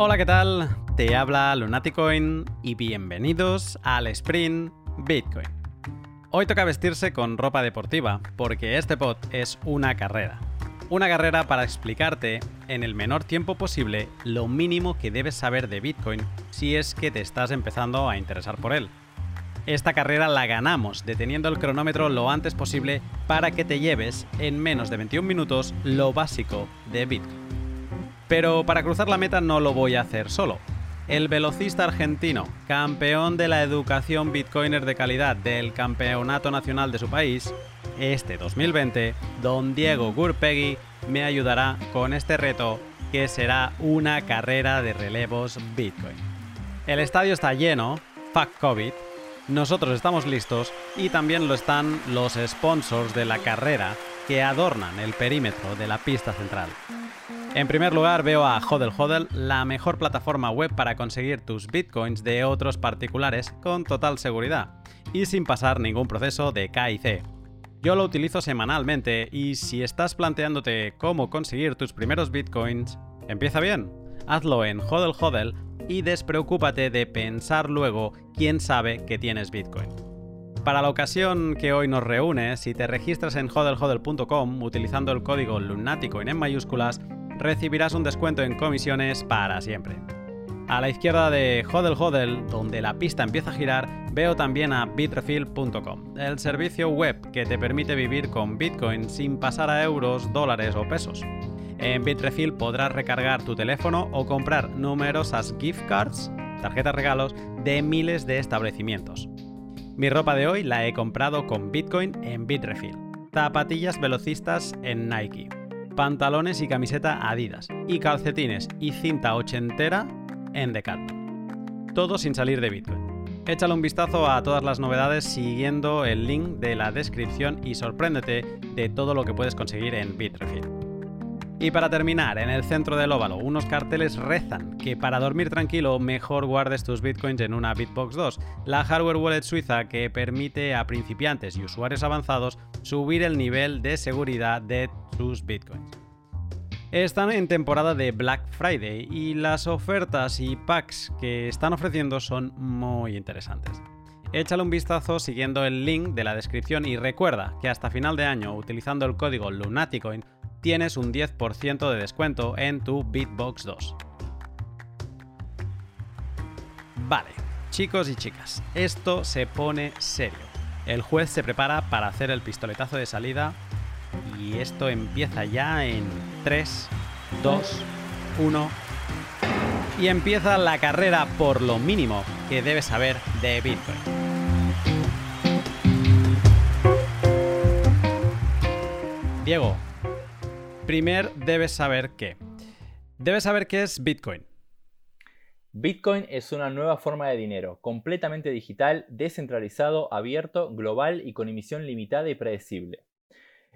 Hola, ¿qué tal? Te habla Lunaticoin y bienvenidos al Sprint Bitcoin. Hoy toca vestirse con ropa deportiva porque este pod es una carrera. Una carrera para explicarte en el menor tiempo posible lo mínimo que debes saber de Bitcoin si es que te estás empezando a interesar por él. Esta carrera la ganamos deteniendo el cronómetro lo antes posible para que te lleves en menos de 21 minutos lo básico de Bitcoin. Pero para cruzar la meta no lo voy a hacer solo. El velocista argentino, campeón de la educación bitcoiner de calidad del Campeonato Nacional de su país, este 2020, don Diego Gurpegui me ayudará con este reto que será una carrera de relevos Bitcoin. El estadio está lleno, fuck COVID, nosotros estamos listos y también lo están los sponsors de la carrera que adornan el perímetro de la pista central. En primer lugar veo a Hodel Hodel, la mejor plataforma web para conseguir tus bitcoins de otros particulares con total seguridad y sin pasar ningún proceso de KIC. Yo lo utilizo semanalmente y si estás planteándote cómo conseguir tus primeros bitcoins, empieza bien. Hazlo en Hodel Hodel y despreocúpate de pensar luego quién sabe que tienes Bitcoin. Para la ocasión que hoy nos reúne, si te registras en hodlhodl.com utilizando el código Lunaticoin en mayúsculas, recibirás un descuento en comisiones para siempre. A la izquierda de Hodel Hodel, donde la pista empieza a girar, veo también a bitrefill.com, el servicio web que te permite vivir con Bitcoin sin pasar a euros, dólares o pesos. En Bitrefill podrás recargar tu teléfono o comprar numerosas gift cards, tarjetas regalos, de miles de establecimientos. Mi ropa de hoy la he comprado con Bitcoin en Bitrefill. Zapatillas velocistas en Nike. Pantalones y camiseta Adidas. Y calcetines y cinta ochentera en Decathlon. Todo sin salir de Bitcoin. Échale un vistazo a todas las novedades siguiendo el link de la descripción y sorpréndete de todo lo que puedes conseguir en Bitrefill. Y para terminar, en el centro del óvalo, unos carteles rezan que para dormir tranquilo mejor guardes tus bitcoins en una Bitbox 2, la hardware wallet suiza que permite a principiantes y usuarios avanzados subir el nivel de seguridad de bitcoins. Están en temporada de Black Friday y las ofertas y packs que están ofreciendo son muy interesantes. Échale un vistazo siguiendo el link de la descripción y recuerda que hasta final de año, utilizando el código Lunaticoin, tienes un 10% de descuento en tu Bitbox 2. Vale, chicos y chicas, esto se pone serio. El juez se prepara para hacer el pistoletazo de salida y esto empieza ya en 3, 2, 1 y empieza la carrera por lo mínimo que debes saber de Bitcoin. Diego, Primer, debes saber qué. Debes saber qué es Bitcoin. Bitcoin es una nueva forma de dinero, completamente digital, descentralizado, abierto, global y con emisión limitada y predecible.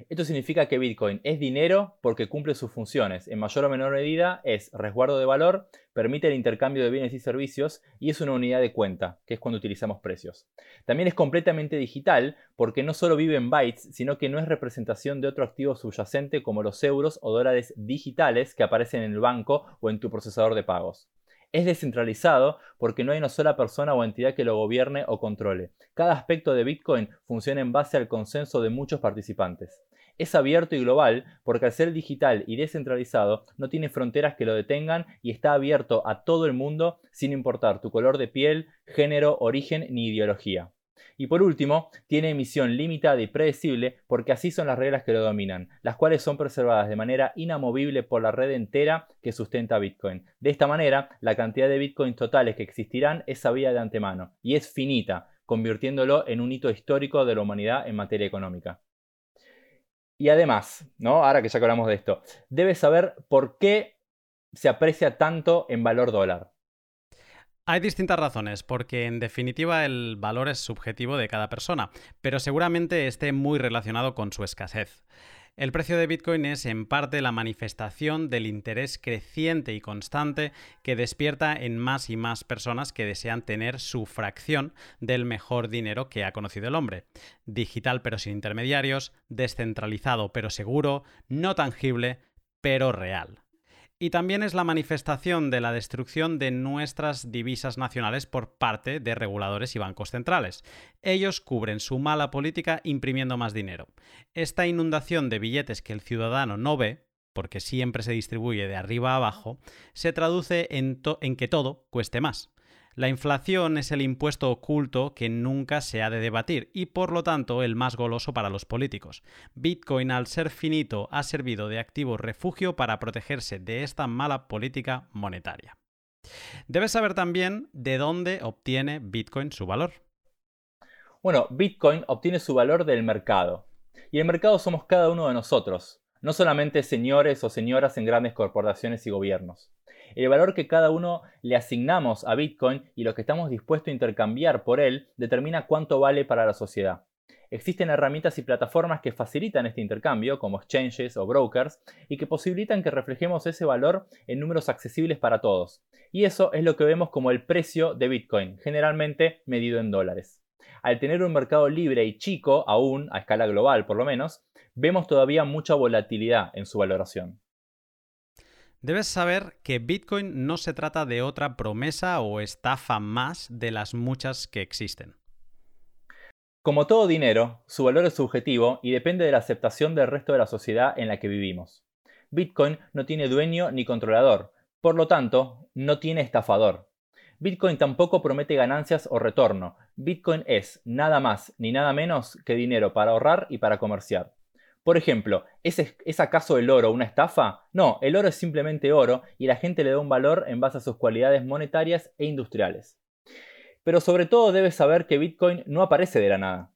Esto significa que Bitcoin es dinero porque cumple sus funciones. En mayor o menor medida es resguardo de valor, permite el intercambio de bienes y servicios y es una unidad de cuenta, que es cuando utilizamos precios. También es completamente digital porque no solo vive en bytes, sino que no es representación de otro activo subyacente como los euros o dólares digitales que aparecen en el banco o en tu procesador de pagos. Es descentralizado porque no hay una sola persona o entidad que lo gobierne o controle. Cada aspecto de Bitcoin funciona en base al consenso de muchos participantes. Es abierto y global porque al ser digital y descentralizado no tiene fronteras que lo detengan y está abierto a todo el mundo sin importar tu color de piel, género, origen ni ideología. Y por último, tiene emisión limitada y predecible porque así son las reglas que lo dominan, las cuales son preservadas de manera inamovible por la red entera que sustenta Bitcoin. De esta manera, la cantidad de Bitcoins totales que existirán es sabida de antemano y es finita, convirtiéndolo en un hito histórico de la humanidad en materia económica. Y además, ¿no? Ahora que ya hablamos de esto, debes saber por qué se aprecia tanto en valor dólar. Hay distintas razones, porque en definitiva el valor es subjetivo de cada persona, pero seguramente esté muy relacionado con su escasez. El precio de Bitcoin es en parte la manifestación del interés creciente y constante que despierta en más y más personas que desean tener su fracción del mejor dinero que ha conocido el hombre. Digital pero sin intermediarios, descentralizado pero seguro, no tangible pero real. Y también es la manifestación de la destrucción de nuestras divisas nacionales por parte de reguladores y bancos centrales. Ellos cubren su mala política imprimiendo más dinero. Esta inundación de billetes que el ciudadano no ve, porque siempre se distribuye de arriba a abajo, se traduce en, en que todo cueste más. La inflación es el impuesto oculto que nunca se ha de debatir y por lo tanto el más goloso para los políticos. Bitcoin al ser finito ha servido de activo refugio para protegerse de esta mala política monetaria. Debes saber también de dónde obtiene Bitcoin su valor. Bueno, Bitcoin obtiene su valor del mercado. Y el mercado somos cada uno de nosotros, no solamente señores o señoras en grandes corporaciones y gobiernos el valor que cada uno le asignamos a Bitcoin y lo que estamos dispuestos a intercambiar por él determina cuánto vale para la sociedad. Existen herramientas y plataformas que facilitan este intercambio, como exchanges o brokers, y que posibilitan que reflejemos ese valor en números accesibles para todos. Y eso es lo que vemos como el precio de Bitcoin, generalmente medido en dólares. Al tener un mercado libre y chico, aún a escala global por lo menos, vemos todavía mucha volatilidad en su valoración. Debes saber que Bitcoin no se trata de otra promesa o estafa más de las muchas que existen. Como todo dinero, su valor es subjetivo y depende de la aceptación del resto de la sociedad en la que vivimos. Bitcoin no tiene dueño ni controlador, por lo tanto, no tiene estafador. Bitcoin tampoco promete ganancias o retorno. Bitcoin es nada más ni nada menos que dinero para ahorrar y para comerciar. Por ejemplo, ¿es, acaso el oro una estafa? No, el oro es simplemente oro y la gente le da un valor en base a sus cualidades monetarias e industriales. Pero sobre todo debes saber que Bitcoin no aparece de la nada.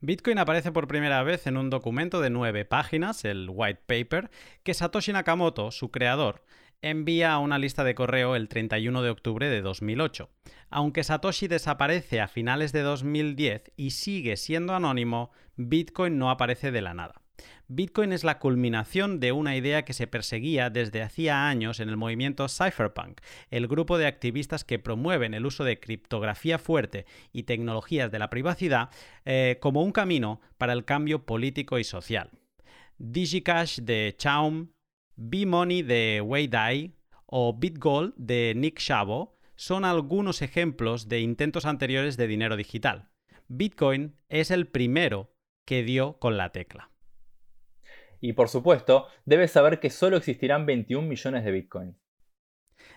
Bitcoin aparece por primera vez en un documento de nueve páginas, el White Paper, que Satoshi Nakamoto, su creador, envía a una lista de correo el 31 de octubre de 2008. Aunque Satoshi desaparece a finales de 2010 y sigue siendo anónimo, Bitcoin no aparece de la nada. Bitcoin es la culminación de una idea que se perseguía desde hacía años en el movimiento Cypherpunk, el grupo de activistas que promueven el uso de criptografía fuerte y tecnologías de la privacidad eh, como un camino para el cambio político y social. DigiCash de Chaum, B-Money de Wei Dai o BitGold de Nick Szabo son algunos ejemplos de intentos anteriores de dinero digital. Bitcoin es el primero que dio con la tecla. Y por supuesto, debes saber que solo existirán 21 millones de Bitcoin.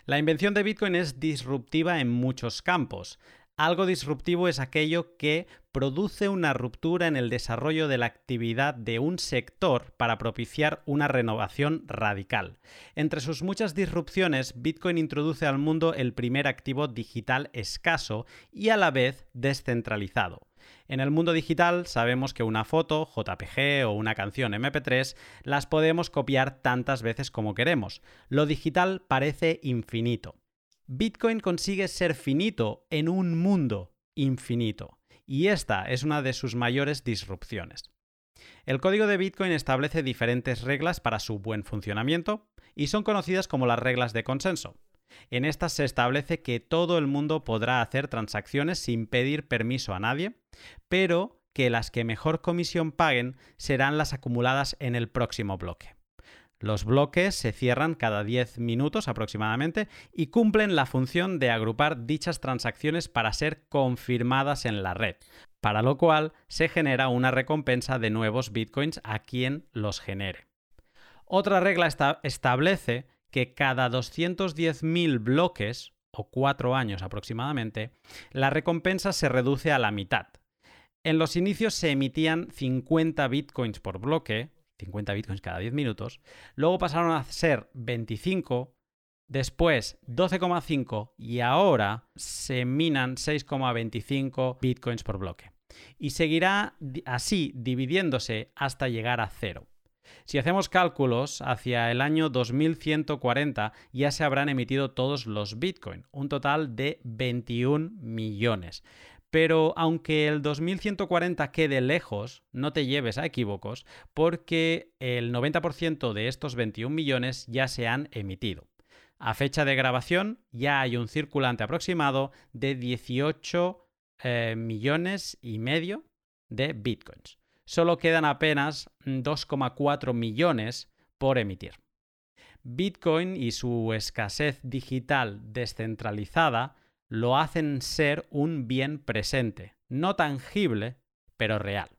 La invención de Bitcoin es disruptiva en muchos campos. Algo disruptivo es aquello que produce una ruptura en el desarrollo de la actividad de un sector para propiciar una renovación radical. Entre sus muchas disrupciones, Bitcoin introduce al mundo el primer activo digital escaso y a la vez descentralizado. En el mundo digital sabemos que una foto, JPG o una canción MP3 las podemos copiar tantas veces como queremos. Lo digital parece infinito. Bitcoin consigue ser finito en un mundo infinito, y esta es una de sus mayores disrupciones. El código de Bitcoin establece diferentes reglas para su buen funcionamiento y son conocidas como las reglas de consenso. En estas se establece que todo el mundo podrá hacer transacciones sin pedir permiso a nadie, pero que las que mejor comisión paguen serán las acumuladas en el próximo bloque. Los bloques se cierran cada 10 minutos aproximadamente y cumplen la función de agrupar dichas transacciones para ser confirmadas en la red, para lo cual se genera una recompensa de nuevos bitcoins a quien los genere. Otra regla establece que cada 210.000 bloques, o 4 años aproximadamente, la recompensa se reduce a la mitad. En los inicios se emitían 50 bitcoins por bloque, 50 bitcoins cada 10 minutos. Luego pasaron a ser 25, después 12,5 y ahora se minan 6,25 bitcoins por bloque. Y seguirá así dividiéndose hasta llegar a cero. Si hacemos cálculos, hacia el año 2140 ya se habrán emitido todos los Bitcoin, un total de 21 millones. Pero aunque el 2140 quede lejos, no te lleves a equívocos, porque el 90% de estos 21 millones ya se han emitido. A fecha de grabación ya hay un circulante aproximado de 18 eh, millones y medio de bitcoins. Solo quedan apenas 2,4 millones por emitir. Bitcoin y su escasez digital descentralizada lo hacen ser un bien presente, no tangible, pero real.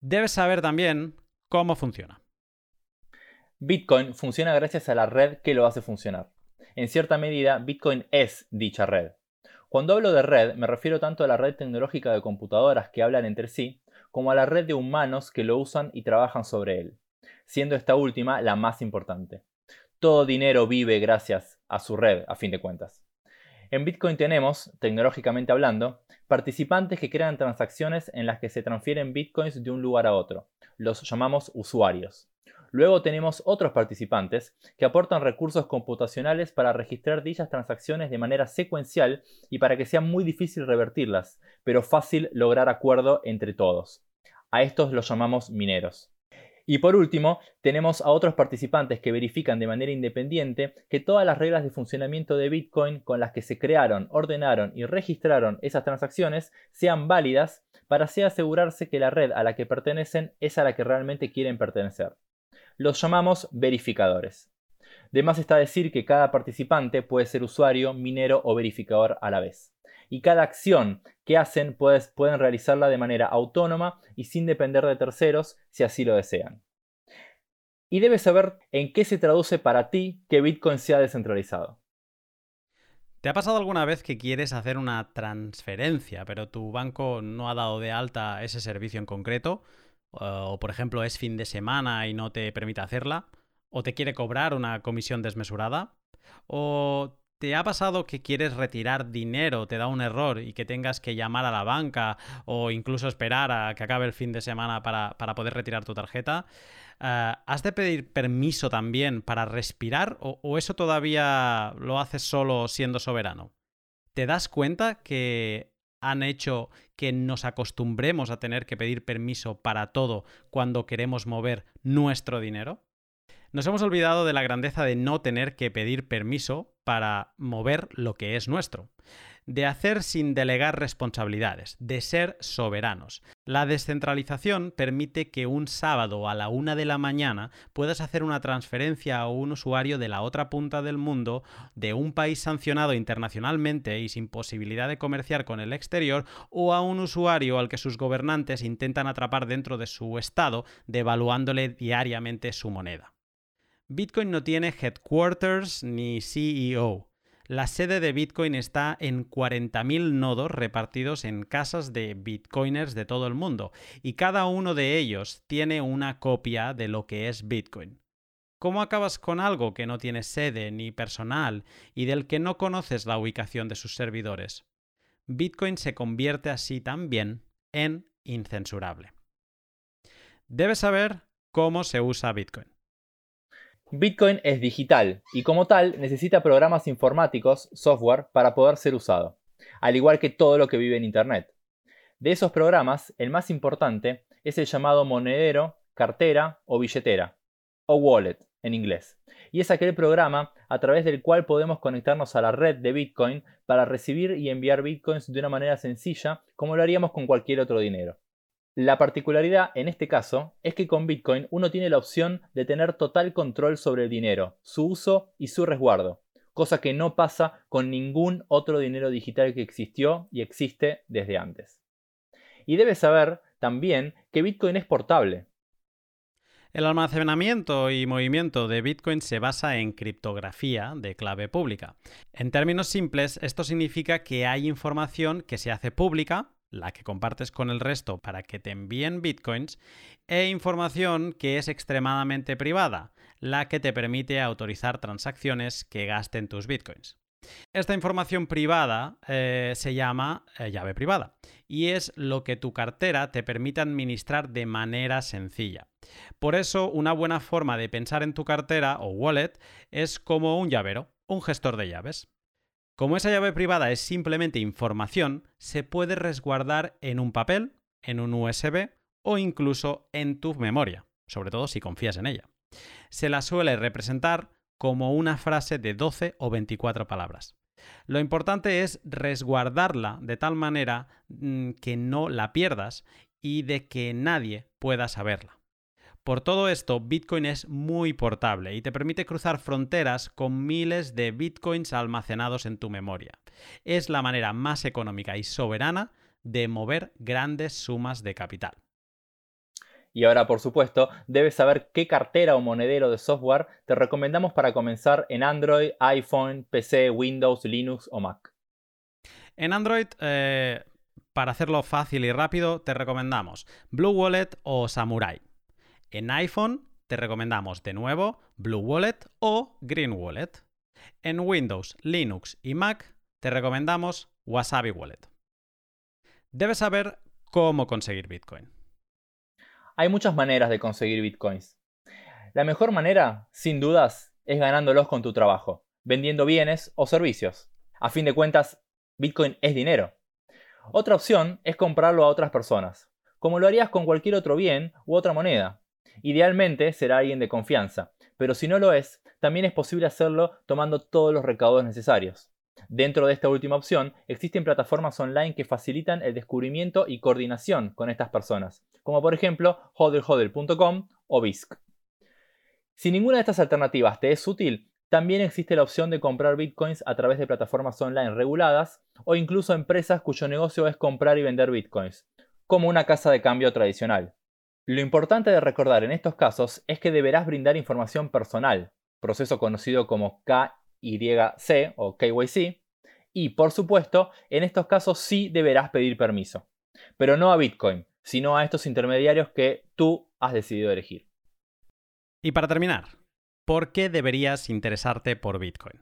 Debes saber también cómo funciona. Bitcoin funciona gracias a la red que lo hace funcionar. En cierta medida, Bitcoin es dicha red. Cuando hablo de red, me refiero tanto a la red tecnológica de computadoras que hablan entre sí, como a la red de humanos que lo usan y trabajan sobre él, siendo esta última la más importante. Todo dinero vive gracias a su red, a fin de cuentas. En Bitcoin tenemos, tecnológicamente hablando, participantes que crean transacciones en las que se transfieren bitcoins de un lugar a otro. Los llamamos usuarios. Luego tenemos otros participantes que aportan recursos computacionales para registrar dichas transacciones de manera secuencial y para que sea muy difícil revertirlas, pero fácil lograr acuerdo entre todos. A estos los llamamos mineros. Y por último, tenemos a otros participantes que verifican de manera independiente que todas las reglas de funcionamiento de Bitcoin con las que se crearon, ordenaron y registraron esas transacciones sean válidas para así asegurarse que la red a la que pertenecen es a la que realmente quieren pertenecer los llamamos verificadores. De más está decir que cada participante puede ser usuario, minero o verificador a la vez. Y cada acción que hacen pueden realizarla de manera autónoma y sin depender de terceros si así lo desean. Y debes saber en qué se traduce para ti que Bitcoin sea descentralizado. ¿Te ha pasado alguna vez que quieres hacer una transferencia, pero tu banco no ha dado de alta ese servicio en concreto? o por ejemplo es fin de semana y no te permite hacerla, o te quiere cobrar una comisión desmesurada, o ¿Te ha pasado que quieres retirar dinero, te da un error y que tengas que llamar a la banca o incluso esperar a que acabe el fin de semana para, poder retirar tu tarjeta? Eh, ¿Has de pedir permiso también para respirar o eso todavía lo haces solo siendo soberano? ¿Te das cuenta que han hecho que nos acostumbremos a tener que pedir permiso para todo cuando queremos mover nuestro dinero? Nos hemos olvidado de la grandeza de no tener que pedir permiso para mover lo que es nuestro de hacer sin delegar responsabilidades, de ser soberanos. La descentralización permite que un sábado a la una de la mañana puedas hacer una transferencia a un usuario de la otra punta del mundo, de un país sancionado internacionalmente y sin posibilidad de comerciar con el exterior, o a un usuario al que sus gobernantes intentan atrapar dentro de su estado, devaluándole diariamente su moneda. Bitcoin no tiene headquarters ni CEO. La sede de Bitcoin está en 40.000 nodos repartidos en casas de bitcoiners de todo el mundo y cada uno de ellos tiene una copia de lo que es Bitcoin. ¿Cómo acabas con algo que no tiene sede ni personal y del que no conoces la ubicación de sus servidores? Bitcoin se convierte así también en incensurable. Debes saber cómo se usa Bitcoin. Bitcoin es digital y como tal necesita programas informáticos, software, para poder ser usado, al igual que todo lo que vive en Internet. De esos programas, el más importante es el llamado monedero, cartera o billetera, o wallet en inglés. Y es aquel programa a través del cual podemos conectarnos a la red de Bitcoin para recibir y enviar Bitcoins de una manera sencilla como lo haríamos con cualquier otro dinero. La particularidad en este caso es que con Bitcoin uno tiene la opción de tener total control sobre el dinero, su uso y su resguardo, cosa que no pasa con ningún otro dinero digital que existió y existe desde antes. Y debes saber también que Bitcoin es portable. El almacenamiento y movimiento de Bitcoin se basa en criptografía de clave pública. En términos simples, esto significa que hay información que se hace pública la que compartes con el resto para que te envíen bitcoins, e información que es extremadamente privada, la que te permite autorizar transacciones que gasten tus bitcoins. Esta información privada eh, se llama eh, llave privada y es lo que tu cartera te permite administrar de manera sencilla. Por eso, una buena forma de pensar en tu cartera o wallet es como un llavero, un gestor de llaves. Como esa llave privada es simplemente información, se puede resguardar en un papel, en un USB o incluso en tu memoria, sobre todo si confías en ella. Se la suele representar como una frase de 12 o 24 palabras. Lo importante es resguardarla de tal manera mm, que no la pierdas y de que nadie pueda saberla. Por todo esto, Bitcoin es muy portable y te permite cruzar fronteras con miles de Bitcoins almacenados en tu memoria. Es la manera más económica y soberana de mover grandes sumas de capital. Y ahora, por supuesto, debes saber qué cartera o monedero de software te recomendamos para comenzar en Android, iPhone, PC, Windows, Linux o Mac. En Android, eh, para hacerlo fácil y rápido, te recomendamos Blue Wallet o Samurai. En iPhone, te recomendamos de nuevo Blue Wallet o Green Wallet. En Windows, Linux y Mac, te recomendamos Wasabi Wallet. Debes saber cómo conseguir Bitcoin. Hay muchas maneras de conseguir bitcoins. La mejor manera, sin dudas, es ganándolos con tu trabajo, vendiendo bienes o servicios. A fin de cuentas, bitcoin es dinero. Otra opción es comprarlo a otras personas, como lo harías con cualquier otro bien u otra moneda. Idealmente será alguien de confianza, pero si no lo es, también es posible hacerlo tomando todos los recaudos necesarios. Dentro de esta última opción, existen plataformas online que facilitan el descubrimiento y coordinación con estas personas, como por ejemplo hodlhodl.com o BISC. Si ninguna de estas alternativas te es útil, también existe la opción de comprar bitcoins a través de plataformas online reguladas o incluso empresas cuyo negocio es comprar y vender bitcoins, como una casa de cambio tradicional. Lo importante de recordar en estos casos es que deberás brindar información personal, proceso conocido como K YC o KYC. Y por supuesto, en estos casos sí deberás pedir permiso. Pero no a Bitcoin, sino a estos intermediarios que tú has decidido elegir. Y para terminar, ¿por qué deberías interesarte por Bitcoin?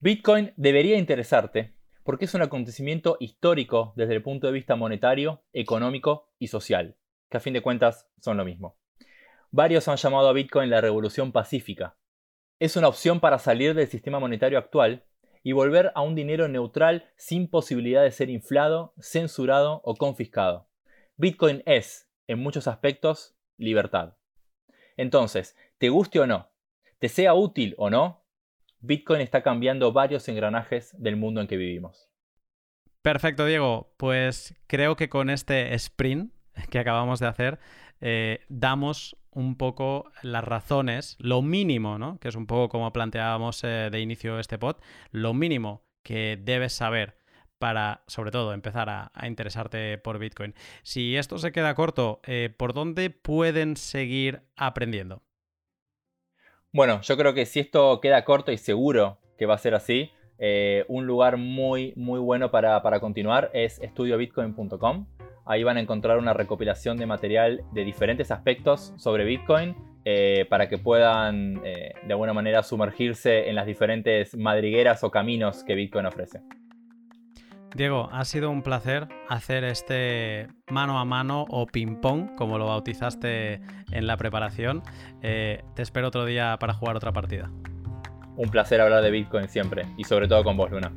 Bitcoin debería interesarte porque es un acontecimiento histórico desde el punto de vista monetario, económico y social, que a fin de cuentas son lo mismo. Varios han llamado a Bitcoin la revolución pacífica, es una opción para salir del sistema monetario actual y volver a un dinero neutral sin posibilidad de ser inflado, censurado o confiscado. Bitcoin es, en muchos aspectos, libertad. Entonces, te guste o no, te sea útil o no, Bitcoin está cambiando varios engranajes del mundo en que vivimos. Perfecto, Diego. Pues creo que con este sprint que acabamos de hacer, eh, damos un poco las razones, lo mínimo, ¿no? Que es un poco como planteábamos eh, de inicio este pod, lo mínimo que debes saber para, sobre todo, empezar a, interesarte por Bitcoin. Si esto se queda corto, eh, ¿por dónde pueden seguir aprendiendo? Bueno, yo creo que si esto queda corto y seguro que va a ser así, un lugar muy, muy bueno para, para continuar es estudiobitcoin.com. Ahí van a encontrar una recopilación de material de diferentes aspectos sobre Bitcoin eh, para que puedan eh, de alguna manera sumergirse en las diferentes madrigueras o caminos que Bitcoin ofrece. Diego, ha sido un placer hacer este mano a mano o ping-pong, como lo bautizaste en la preparación. Eh, te espero otro día para jugar otra partida. Un placer hablar de Bitcoin siempre y sobre todo con vos, Luna.